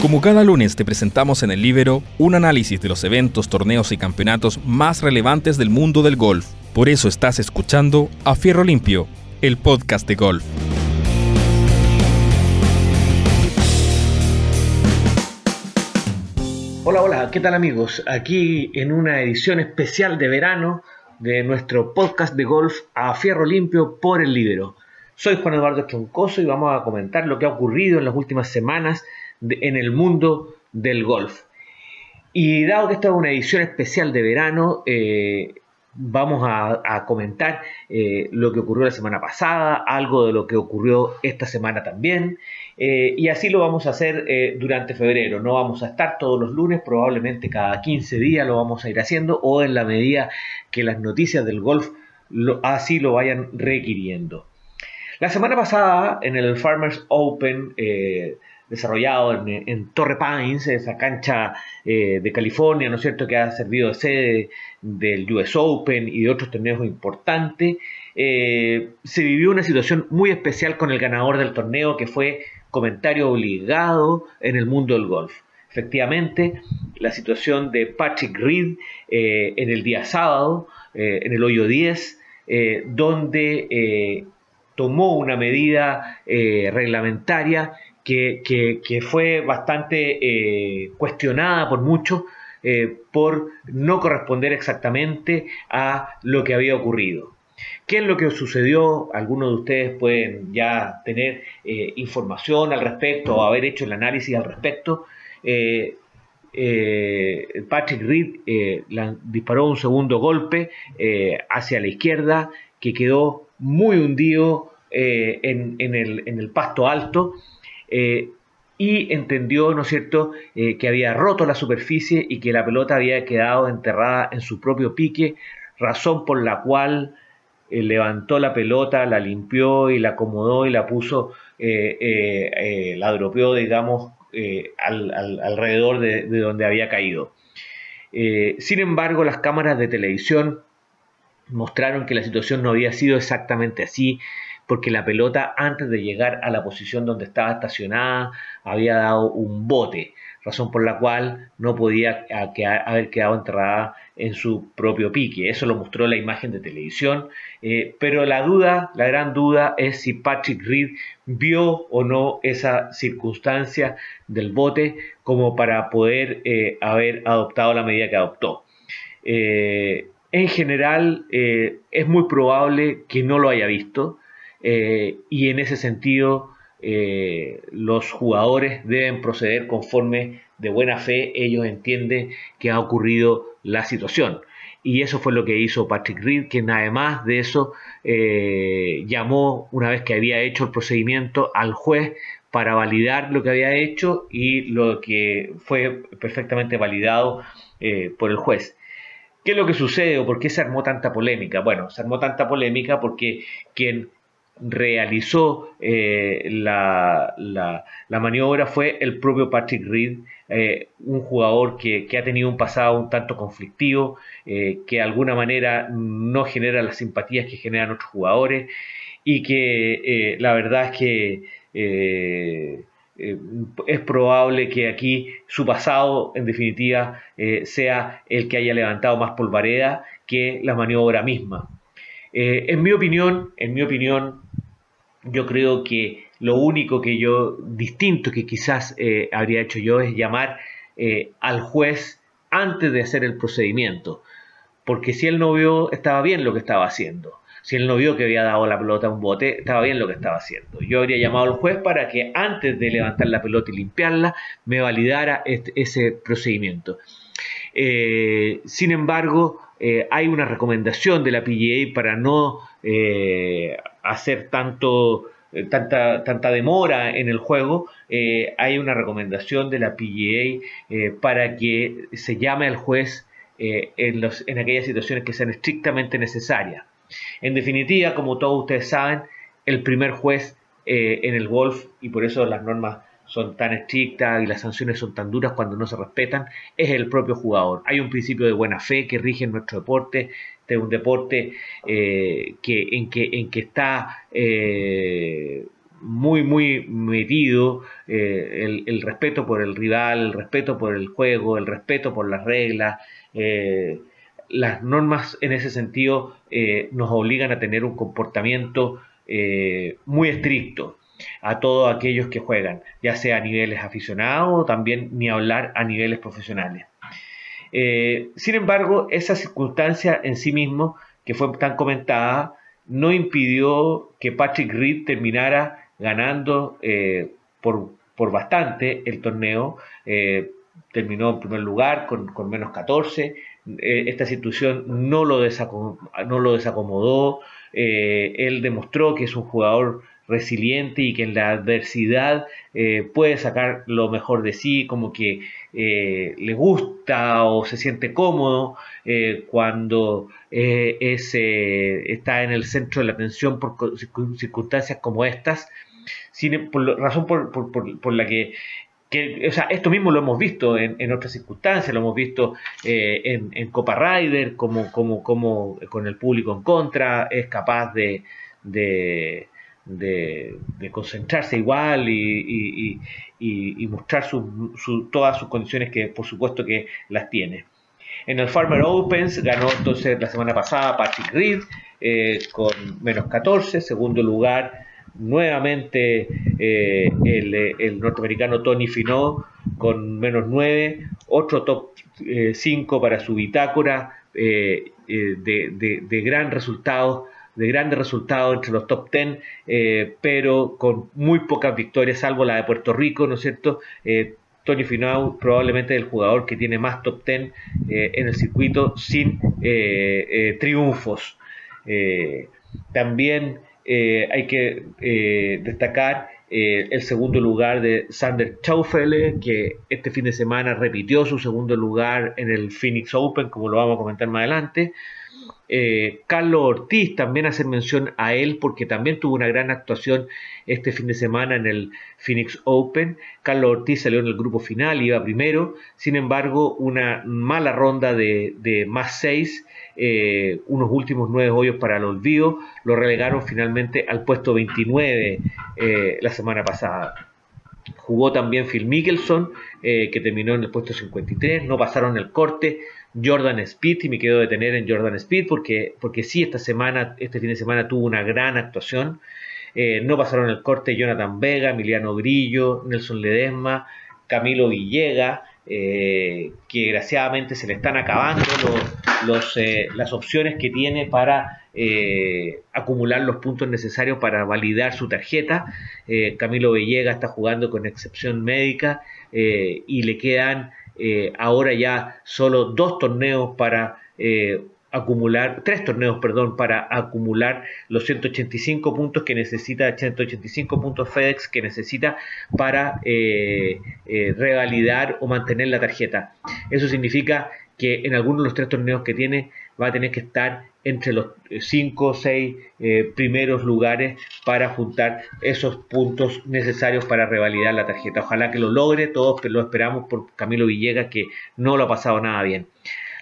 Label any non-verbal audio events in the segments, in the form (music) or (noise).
Como cada lunes te presentamos en el Libero un análisis de los eventos, torneos y campeonatos más relevantes del mundo del golf. Por eso estás escuchando A Fierro Limpio, el podcast de golf. Hola, hola, ¿qué tal amigos? Aquí en una edición especial de verano de nuestro podcast de golf A Fierro Limpio por el Libero. Soy Juan Eduardo Troncoso y vamos a comentar lo que ha ocurrido en las últimas semanas en el mundo del golf. Y dado que esta es una edición especial de verano, eh, vamos a, comentar eh, lo que ocurrió la semana pasada, algo de lo que ocurrió esta semana también, eh, y así lo vamos a hacer durante febrero. No vamos a estar todos los lunes, probablemente cada 15 días lo vamos a ir haciendo, o en la medida que las noticias del golf así lo vayan requiriendo. La semana pasada, en el Farmers Open, desarrollado en, Torre Pines, esa cancha eh, de California, ¿no es cierto?, que ha servido de sede del US Open y de otros torneos importantes. Eh, se vivió una situación muy especial con el ganador del torneo, que fue comentario obligado en el mundo del golf. Efectivamente, la situación de Patrick Reed eh, en el día sábado, en el hoyo 10, donde tomó una medida reglamentaria que, fue bastante eh, cuestionada por muchos eh, por no corresponder exactamente a lo que había ocurrido. ¿Qué es lo que sucedió? Algunos de ustedes pueden ya tener eh, información al respecto o haber hecho el análisis al respecto. Patrick Reed disparó un segundo golpe hacia la izquierda que quedó muy hundido en, el, en, el, pasto alto eh, y entendió, ¿no es cierto?, eh, que había roto la superficie y que la pelota había quedado enterrada en su propio pique, razón por la cual eh, levantó la pelota, la limpió y la acomodó y la puso, la dropeó, digamos, alrededor de, de, donde había caído. sin embargo, las cámaras de televisión mostraron que la situación no había sido exactamente así, porque la pelota antes de llegar a la posición donde estaba estacionada había dado un bote, razón por la cual no podía haber quedado enterrada en su propio pique. Eso lo mostró la imagen de televisión, eh, pero la duda, la gran duda es si Patrick Reed vio o no esa circunstancia del bote como para poder eh, haber adoptado la medida que adoptó. Eh, en general es muy probable que no lo haya visto, eh, y en ese sentido eh, los jugadores deben proceder conforme de buena fe ellos entienden que ha ocurrido la situación. Y eso fue lo que hizo Patrick Reed, quien además de eso eh, llamó, una vez que había hecho el procedimiento, al juez para validar lo que había hecho y lo que fue perfectamente validado por el juez. ¿Qué es lo que sucede o por qué se armó tanta polémica? Bueno, se armó tanta polémica porque quien realizó eh, la, maniobra fue el propio Patrick Reed, eh, un jugador que, ha tenido un pasado un tanto conflictivo, eh, que de alguna manera no genera las simpatías que generan otros jugadores y que la verdad es que es probable que aquí su pasado en definitiva sea el que haya levantado más polvareda que la maniobra misma. En mi opinión, en mi opinión, yo creo que lo único que yo, distinto que quizás eh, habría hecho yo, es llamar eh, al juez antes de hacer el procedimiento. Porque si él no vio, estaba bien lo que estaba haciendo. Si él no vio que había dado la pelota a un bote, estaba bien lo que estaba haciendo. Yo habría llamado al juez para que antes de levantar la pelota y limpiarla, me validara ese procedimiento. Eh, sin embargo, hay una recomendación de la PGA para no hacer tanto, eh, tanta, tanta demora en el juego, eh, hay una recomendación de la PGA eh, para que se llame al juez en, los, en aquellas situaciones que sean estrictamente necesarias. En definitiva, como todos ustedes saben, el primer juez en el golf, y por eso las normas son tan estrictas y las sanciones son tan duras cuando no se respetan, es el propio jugador. Hay un principio de buena fe que rige en nuestro deporte, este es un deporte eh, que, en, que, en que está eh, muy, muy metido, el, el, respeto por el rival, el respeto por el juego, el respeto por las reglas. las normas en ese sentido nos obligan a tener un comportamiento muy estricto a todos aquellos que juegan, ya sea a niveles aficionados o también ni hablar a niveles profesionales. Eh, sin embargo, esa circunstancia en sí mismo, que fue tan comentada, no impidió que Patrick Reed terminara ganando eh, por, bastante el torneo. Eh, terminó en primer lugar con, menos 14. esta situación no lo, no lo desacomodó. él demostró que es un jugador resiliente y que en la adversidad eh, puede sacar lo mejor de sí, como que eh, le gusta o se siente cómodo eh, cuando está en el centro de la atención por circunstancias como estas, sin, por razón por, la que o sea, esto mismo lo hemos visto en, otras circunstancias, lo hemos visto en, Copa Rider, como, como, como con el público en contra, es capaz de, concentrarse igual y, mostrar todas sus condiciones que por supuesto que las tiene. En el Farmer Opens ganó entonces la semana pasada Patrick Reed eh, con menos 14, segundo lugar nuevamente eh, el, norteamericano Tony Finau con menos 9, otro top 5 eh, para su bitácora de, de gran resultado de grandes resultados entre los top 10, eh, pero con muy pocas victorias, salvo la de Puerto Rico, ¿no es cierto? Eh, Tony Finau probablemente es el jugador que tiene más top 10 eh, en el circuito sin triunfos. también hay que destacar el segundo lugar de Sander Schaufele, que este fin de semana repitió su segundo lugar en el Phoenix Open, como lo vamos a comentar más adelante. Eh, Carlos Ortiz, también hacer mención a él porque también tuvo una gran actuación este fin de semana en el Phoenix Open. Carlos Ortiz salió en el grupo final, iba primero, sin embargo una mala ronda de, más seis, eh, unos últimos nueve hoyos para el olvido, lo relegaron finalmente al puesto 29 eh, la semana pasada. Jugó también Phil Mickelson, que terminó en el puesto 53, no pasaron el corte, Jordan Speed y me quedo detener en Jordan Speed porque, porque sí, esta semana, este fin de semana tuvo una gran actuación. Eh, no pasaron el corte Jonathan Vega, Emiliano Grillo, Nelson Ledesma, Camilo Villega, eh, que desgraciadamente se le están acabando los, eh, las opciones que tiene para acumular los puntos necesarios para validar su tarjeta. Camilo Villega está jugando con excepción médica y le quedan eh, ahora ya solo dos torneos para eh, acumular, tres torneos, perdón, para acumular los 185 puntos que necesita, 185 puntos FedEx que necesita para eh, revalidar o mantener la tarjeta. Eso significa que en algunos de los tres torneos que tiene va a tener que estar entre los 5 o 6 primeros lugares para juntar esos puntos necesarios para revalidar la tarjeta. Ojalá que lo logre, todos lo esperamos por Camilo Villegas que no lo ha pasado nada bien.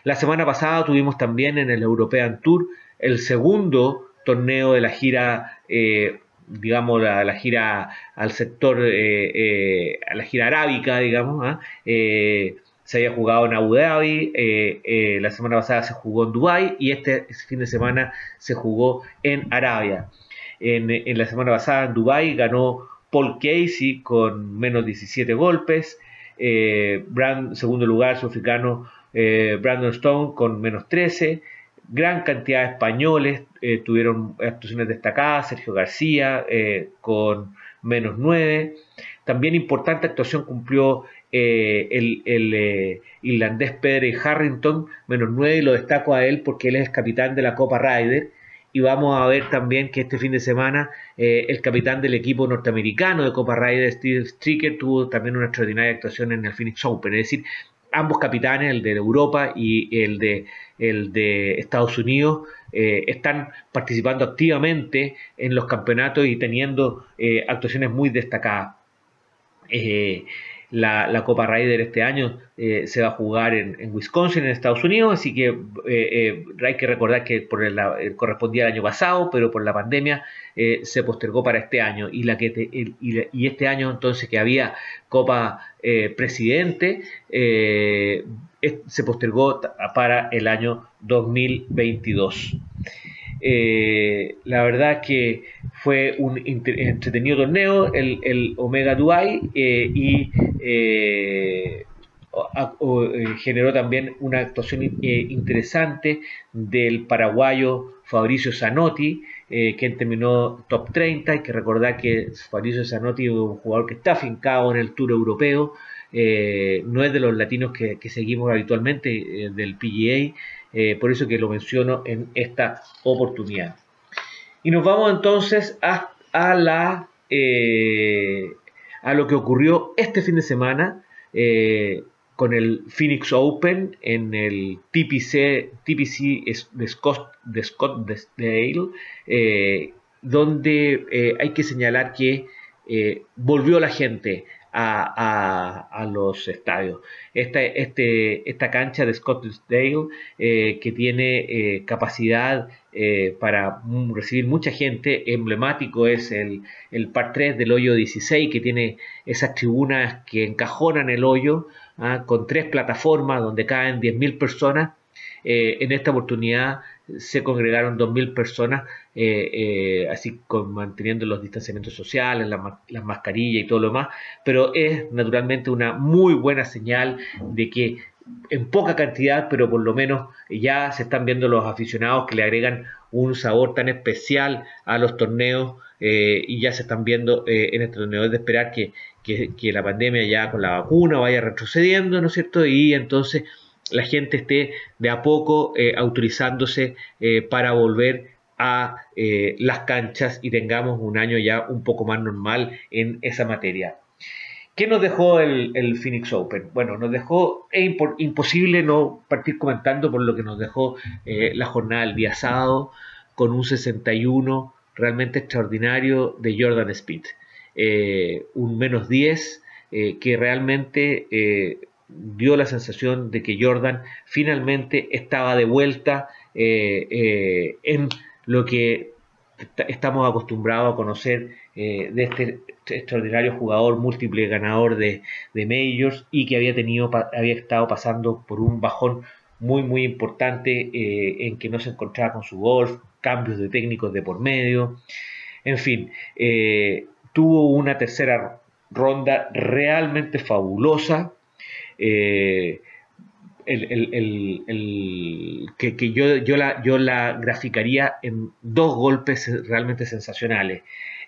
La semana pasada tuvimos también en el European Tour el segundo torneo de la gira eh, digamos, la, gira al sector, eh, eh, a la gira arábica, digamos, ¿ah? Se había jugado en Abu Dhabi, eh, eh, la semana pasada se jugó en Dubai y este fin de semana se jugó en Arabia. En, la semana pasada en Dubai ganó Paul Casey con menos 17 golpes, eh, segundo lugar sudafricano Brandon Stone con menos 13, gran cantidad de españoles tuvieron actuaciones destacadas, Sergio García con menos 9, también importante actuación cumplió eh, el, eh, irlandés Pedro Harrington, menos 9, y lo destaco a él porque él es capitán de la Copa Ryder. Y vamos a ver también que este fin de semana eh, el capitán del equipo norteamericano de Copa Ryder, Steve Stricker, tuvo también una extraordinaria actuación en el Phoenix Open. Es decir, ambos capitanes, el de Europa y el de, el de Estados Unidos, están participando activamente en los campeonatos y teniendo actuaciones muy destacadas. La, Copa Ryder este año eh, se va a jugar en, Wisconsin, en Estados Unidos, así que eh, eh, hay que recordar que por correspondía al año pasado, pero por la pandemia se postergó para este año. Y, la que y, este año entonces que había Copa Presidente, se postergó para el año 2022. Eh, la verdad que fue un entretenido torneo, el, Omega Dubai, eh, y eh, generó también una actuación interesante del paraguayo Fabricio Zanotti, quien terminó top 30. Hay que recordar que Fabricio Zanotti es un jugador que está afincado en el Tour Europeo, no es de los latinos que, que seguimos habitualmente del PGA. Eh, por eso que lo menciono en esta oportunidad. Y nos vamos entonces a, la, eh, a lo que ocurrió este fin de semana eh, con el Phoenix Open en el TPC, TPC de Scott, de Scott donde hay que señalar que volvió la gente a, los estadios. Esta, este, esta cancha de Scottsdale eh, que tiene eh, capacidad eh, para recibir mucha gente, emblemático es el, el par 3 del hoyo 16 que tiene esas tribunas que encajonan el hoyo ah, con tres plataformas donde caen 10.000 personas. en esta oportunidad se congregaron 2.000 personas, eh, eh, así con, manteniendo los distanciamientos sociales, las mascarillas y todo lo demás, pero es naturalmente una muy buena señal de que en poca cantidad, pero por lo menos ya se están viendo los aficionados que le agregan un sabor tan especial a los torneos eh, y ya se están viendo en este torneo. Es de esperar que, que, la pandemia ya con la vacuna vaya retrocediendo, ¿no es cierto? Y entonces la gente esté de a poco eh, autorizándose eh, para volver a eh, las canchas y tengamos un año ya un poco más normal en esa materia. ¿Qué nos dejó el, Phoenix Open? Bueno, nos dejó, es imposible no partir comentando por lo que nos dejó la jornada del día sábado con un 61 realmente extraordinario de Jordan Speed. un menos 10 que realmente dio la sensación de que Jordan finalmente estaba de vuelta eh, eh, en lo que estamos acostumbrados a conocer eh, de este extraordinario jugador múltiple ganador de, de, majors y que había tenido había estado pasando por un bajón muy muy importante en que no se encontraba con su golf cambios de técnicos de por medio. En fin tuvo una tercera ronda realmente fabulosa eh, que, yo, yo, la, yo la graficaría en dos golpes realmente sensacionales.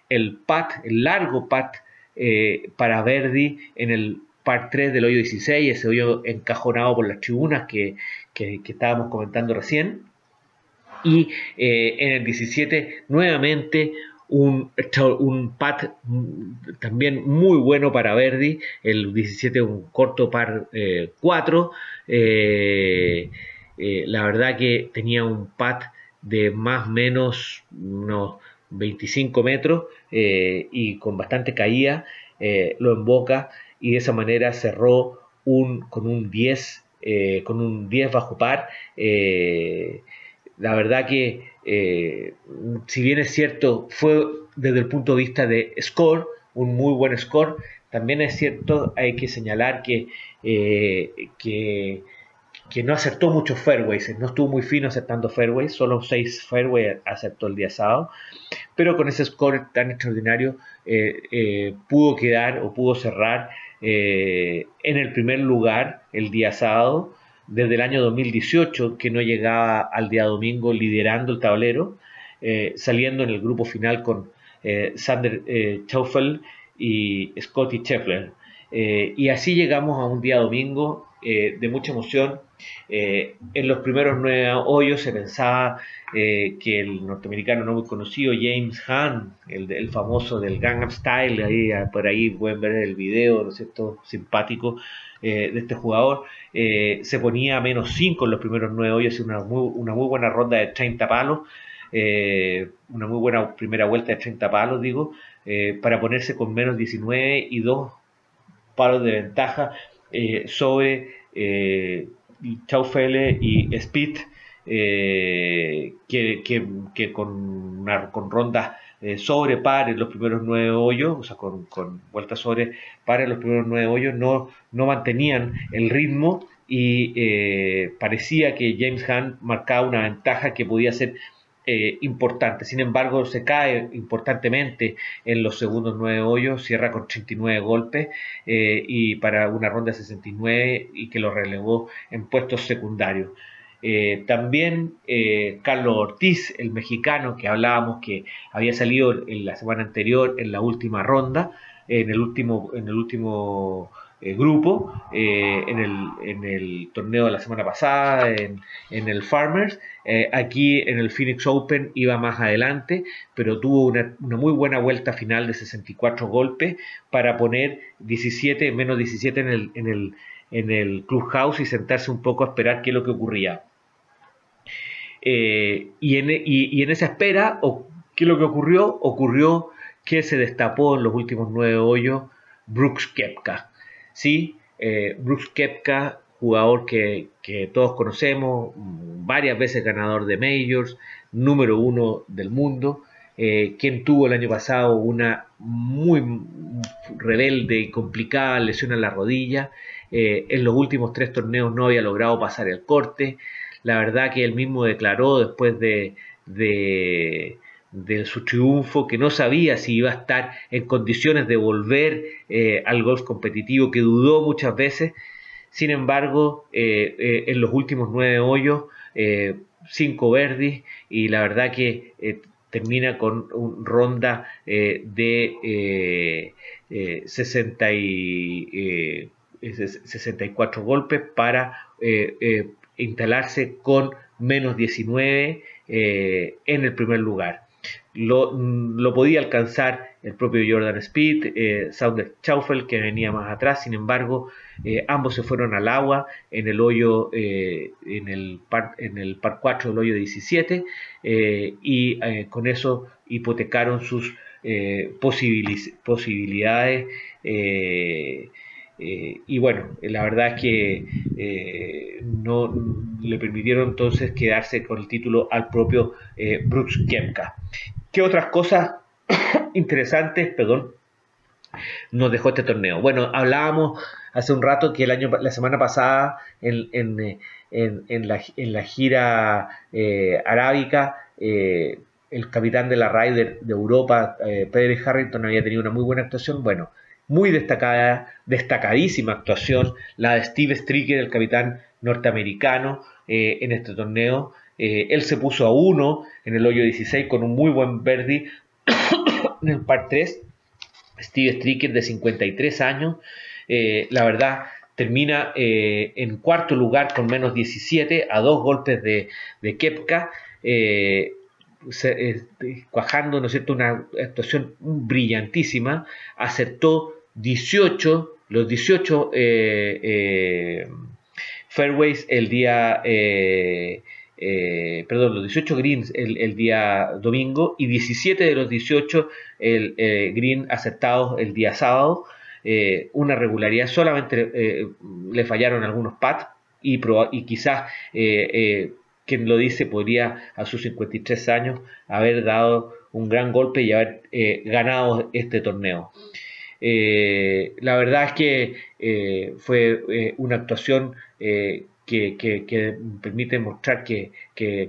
El pat, el largo pat eh, para Verdi en el par 3 del hoyo 16, ese hoyo encajonado por las tribunas que, estábamos comentando recién. Y eh, en el 17 nuevamente un, un pat también muy bueno para Verdi, el 17 un corto par 4, eh, eh, eh, la verdad que tenía un pat de más o menos unos 25 metros y con bastante caída, lo emboca y de esa manera cerró un, con un 10 con un 10 bajo par. La verdad que, eh, si bien es cierto, fue desde el punto de vista de score, un muy buen score, también es cierto, hay que señalar que, eh, que, no acertó muchos fairways, no estuvo muy fino aceptando fairways, solo 6 fairways aceptó el día sábado, pero con ese score tan extraordinario eh, pudo quedar o pudo cerrar en el primer lugar el día sábado desde el año 2018 que no llegaba al día domingo liderando el tablero, eh, saliendo en el grupo final con eh, Sander eh, y Scotty Scheffler. Eh, y así llegamos a un día domingo de mucha emoción. En los primeros nueve hoyos se pensaba que el norteamericano no muy conocido, James Hahn, el, el famoso del Gangnam Style, ahí, por ahí pueden ver el video, ¿no es cierto?, simpático, eh, de este jugador. Eh, se ponía a menos 5 en los primeros 9 hoyos, una muy, una muy buena ronda de 30 palos, eh, una muy buena primera vuelta de 30 palos, digo, para ponerse con menos 19 y 2 palos de ventaja sobre Chaufele y Speed, que, con, con rondas sobre par en los primeros nueve hoyos, o sea, con, con vueltas sobre par en los primeros nueve hoyos, no, no mantenían el ritmo y eh, parecía que James Hunt marcaba una ventaja que podía ser eh, importante. Sin embargo, se cae importantemente en los segundos nueve hoyos, cierra con 39 golpes eh, y para una ronda de 69 y que lo relevó en puestos secundarios. también Carlos Ortiz, el mexicano que hablábamos que había salido en la semana anterior en la última ronda, en el último, en el último eh, grupo eh, en, el, en, el, torneo de la semana pasada, en, en el Farmers. Eh, aquí en el Phoenix Open iba más adelante, pero tuvo una, una, muy buena vuelta final de 64 golpes para poner 17, menos 17 en el, en el, en el clubhouse y sentarse un poco a esperar qué es lo que ocurría. y, en, y, y, en, esa espera, ¿qué es lo que ocurrió? Ocurrió que se destapó en los últimos nueve hoyos Brooks Kepka. Sí, eh, Brooks Kepka, jugador que, todos conocemos, varias veces ganador de Majors, número uno del mundo, eh, quien tuvo el año pasado una muy rebelde y complicada lesión en la rodilla. Eh, en los últimos tres torneos no había logrado pasar el corte. La verdad que él mismo declaró después de, de su triunfo, que no sabía si iba a estar en condiciones de volver eh, al golf competitivo, que dudó muchas veces. Sin embargo, eh, eh, en los últimos nueve hoyos, cinco verdes y la verdad que termina con una ronda de 60 y, 64 golpes para instalarse con menos 19 en el primer lugar. Lo, podía alcanzar el propio Jordan Speed, eh, Saunders Schaufel que venía más atrás, sin embargo eh, ambos se fueron al agua en el hoyo, eh, en, el par, en el par 4 del hoyo 17 eh, y con eso hipotecaron sus posibilidades y bueno, la verdad es que no le permitieron entonces quedarse con el título al propio Brooks Kemka. ¿Qué otras cosas (coughs) interesantes, perdón, nos dejó este torneo? Bueno, hablábamos hace un rato que el año, la semana pasada en, la, gira eh, arábica, eh, el capitán de la Ryder de Europa, eh, Pedro Harrington, había tenido una muy buena actuación. Bueno, muy destacada, destacadísima actuación la de Steve Stricker, el capitán norteamericano, en este torneo. Eh, él se puso a uno en el hoyo 16 con un muy buen birdie (coughs) en el par 3. Steve Stricker de 53 años. Eh, la verdad, termina eh, en cuarto lugar con menos 17 a dos golpes de, de Kepka. cuajando, ¿no es una actuación brillantísima. Aceptó 18, los 18 fairways el día perdón, los 18 greens el, día domingo y 17 de los 18 el, eh, green aceptados el día sábado. Eh, una regularidad, solamente le fallaron algunos pads y, y quizás quien lo dice podría a sus 53 años haber dado un gran golpe y haber ganado este torneo. la verdad es que fue una actuación que, permite mostrar que,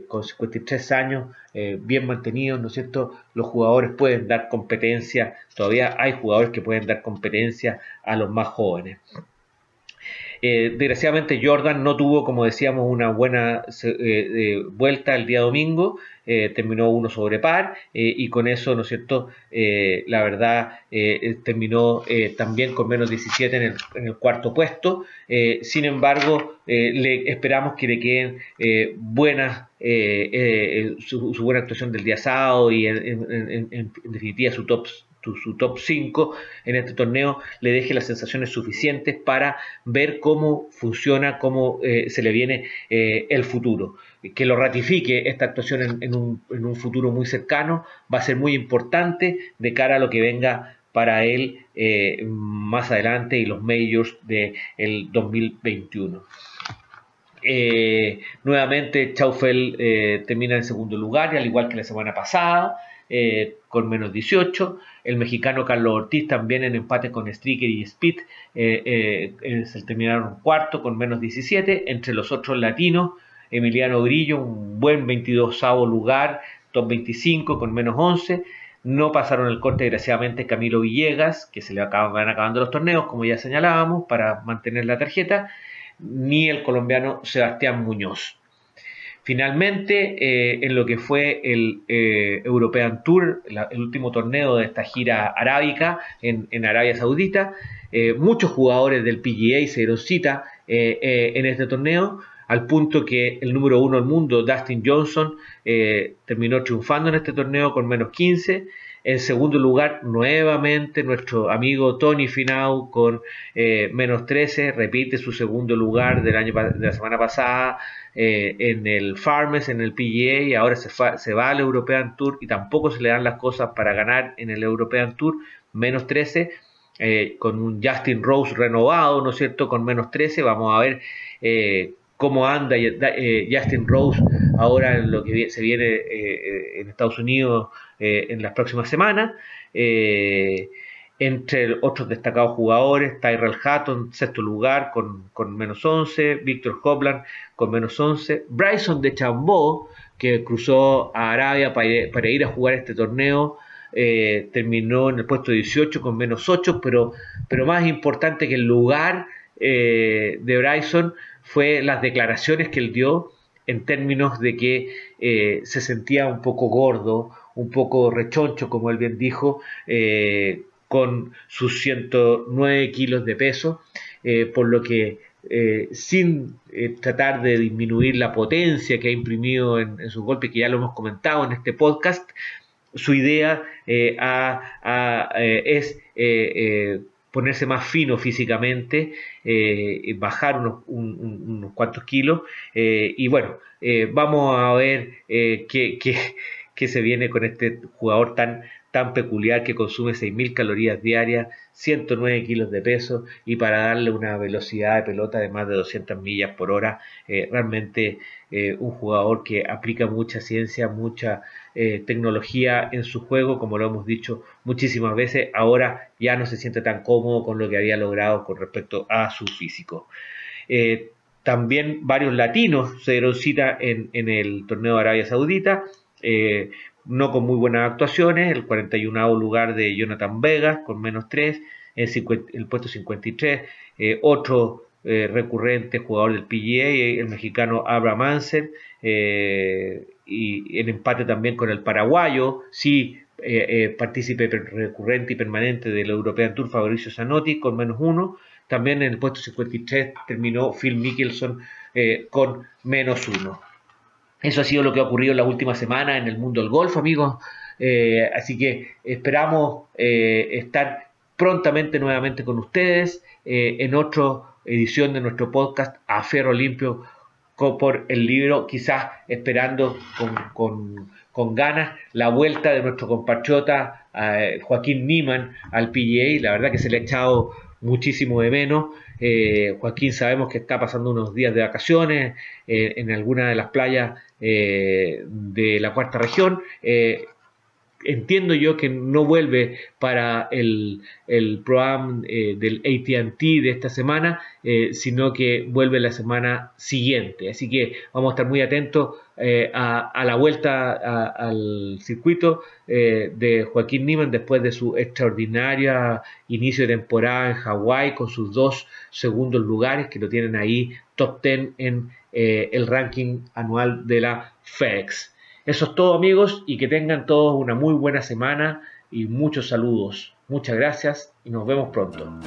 con 53 años eh, bien mantenidos, ¿no es cierto?, los jugadores pueden dar competencia, todavía hay jugadores que pueden dar competencia a los más jóvenes. Eh, desgraciadamente Jordan no tuvo, como decíamos, una buena eh, vuelta el día domingo, terminó uno sobre par y con eso, ¿no es cierto?, la verdad terminó también con menos 17 en el, en el cuarto puesto. sin embargo, le esperamos que le queden buenas su, buena actuación del día sábado y en, definitiva su top su top 5 en este torneo le deje las sensaciones suficientes para ver cómo funciona, cómo eh, se le viene eh, el futuro. Que lo ratifique esta actuación en, un, futuro muy cercano va a ser muy importante de cara a lo que venga para él eh, más adelante y los majors del 2021. Eh, nuevamente Chaufel termina en segundo lugar, al igual que la semana pasada, con menos 18. El mexicano Carlos Ortiz también en empate con Stricker y Speed se terminaron cuarto con menos 17. Entre los otros latinos, Emiliano Grillo, un buen 22 lugar, top 25 con menos 11. No pasaron el corte, desgraciadamente, Camilo Villegas, que se le acaban, van acabando los torneos, como ya señalábamos, para mantener la tarjeta, ni el colombiano Sebastián Muñoz. Finalmente, eh, en lo que fue el eh, European Tour, el último torneo de esta gira arábica en, Arabia Saudita, eh, muchos jugadores del PGA se dieron cita en este torneo, al punto que el número uno del mundo, Dustin Johnson, eh, terminó triunfando en este torneo con menos 15. En segundo lugar, nuevamente nuestro amigo Tony Finau con eh, menos 13, repite su segundo lugar del año de la semana pasada eh, en el Farmers, en el PGA, y ahora se, se va al European Tour y tampoco se le dan las cosas para ganar en el European Tour, menos 13. con un Justin Rose renovado, ¿no es cierto? Con menos 13, vamos a ver cómo anda eh, Justin Rose ahora en lo que se viene eh, eh, en Estados Unidos en las próximas semanas. entre otros destacados jugadores, Tyrell Hatton, sexto lugar con, menos 11, Víctor Hopland con menos 11, Bryson de Chambó, que cruzó a Arabia para ir, a jugar este torneo, terminó en el puesto 18 con menos 8, pero, pero más importante que el lugar de Bryson fue las declaraciones que él dio en términos de que eh, se sentía un poco gordo, un poco rechoncho, como él bien dijo, eh, con sus 109 kilos de peso, eh, por lo que sin tratar de disminuir la potencia que ha imprimido en, sus golpes, que ya lo hemos comentado en este podcast, su idea es ponerse más fino físicamente, eh, bajar unos, cuantos kilos. Eh, y bueno, eh, vamos a ver qué, qué, se viene con este jugador tan, tan peculiar que consume 6.000 calorías diarias, 109 kilos de peso y para darle una velocidad de pelota de más de 200 millas por hora, realmente un jugador que aplica mucha ciencia, mucha eh, tecnología en su juego, como lo hemos dicho muchísimas veces, ahora ya no se siente tan cómodo con lo que había logrado con respecto a su físico. Eh, también varios latinos se dieron cita en, el torneo de Arabia Saudita, eh, no con muy buenas actuaciones, el 41 lugar de Jonathan Vegas con menos 3, el, el puesto 53, otro recurrente jugador del PGA, el mexicano Abraham Ansel, y en empate también con el paraguayo, sí eh, eh, partícipe recurrente y permanente del European Tour Fabricio Zanotti con menos uno. También en el puesto 53 terminó Phil Mickelson eh, con menos uno. Eso ha sido lo que ha ocurrido en la última semana en el mundo del golf, amigos. así que esperamos estar prontamente nuevamente con ustedes en otra edición de nuestro podcast A Ferro Limpio por el libro, quizás esperando con, ganas la vuelta de nuestro compatriota eh, Joaquín Niman al PGA. La verdad que se le ha echado muchísimo de menos. Eh, Joaquín sabemos que está pasando unos días de vacaciones eh, en alguna de las playas de la cuarta región entiendo yo que no vuelve para el, el programa eh, del ATT de esta semana, eh, sino que vuelve la semana siguiente. Así que vamos a estar muy atentos eh, a, la vuelta al circuito de Joaquín Niman después de su extraordinaria inicio de temporada en Hawái con sus dos segundos lugares que lo tienen ahí top 10 en el ranking anual de la FedEx. Eso es todo amigos y que tengan todos una muy buena semana y muchos saludos. Muchas gracias y nos vemos pronto.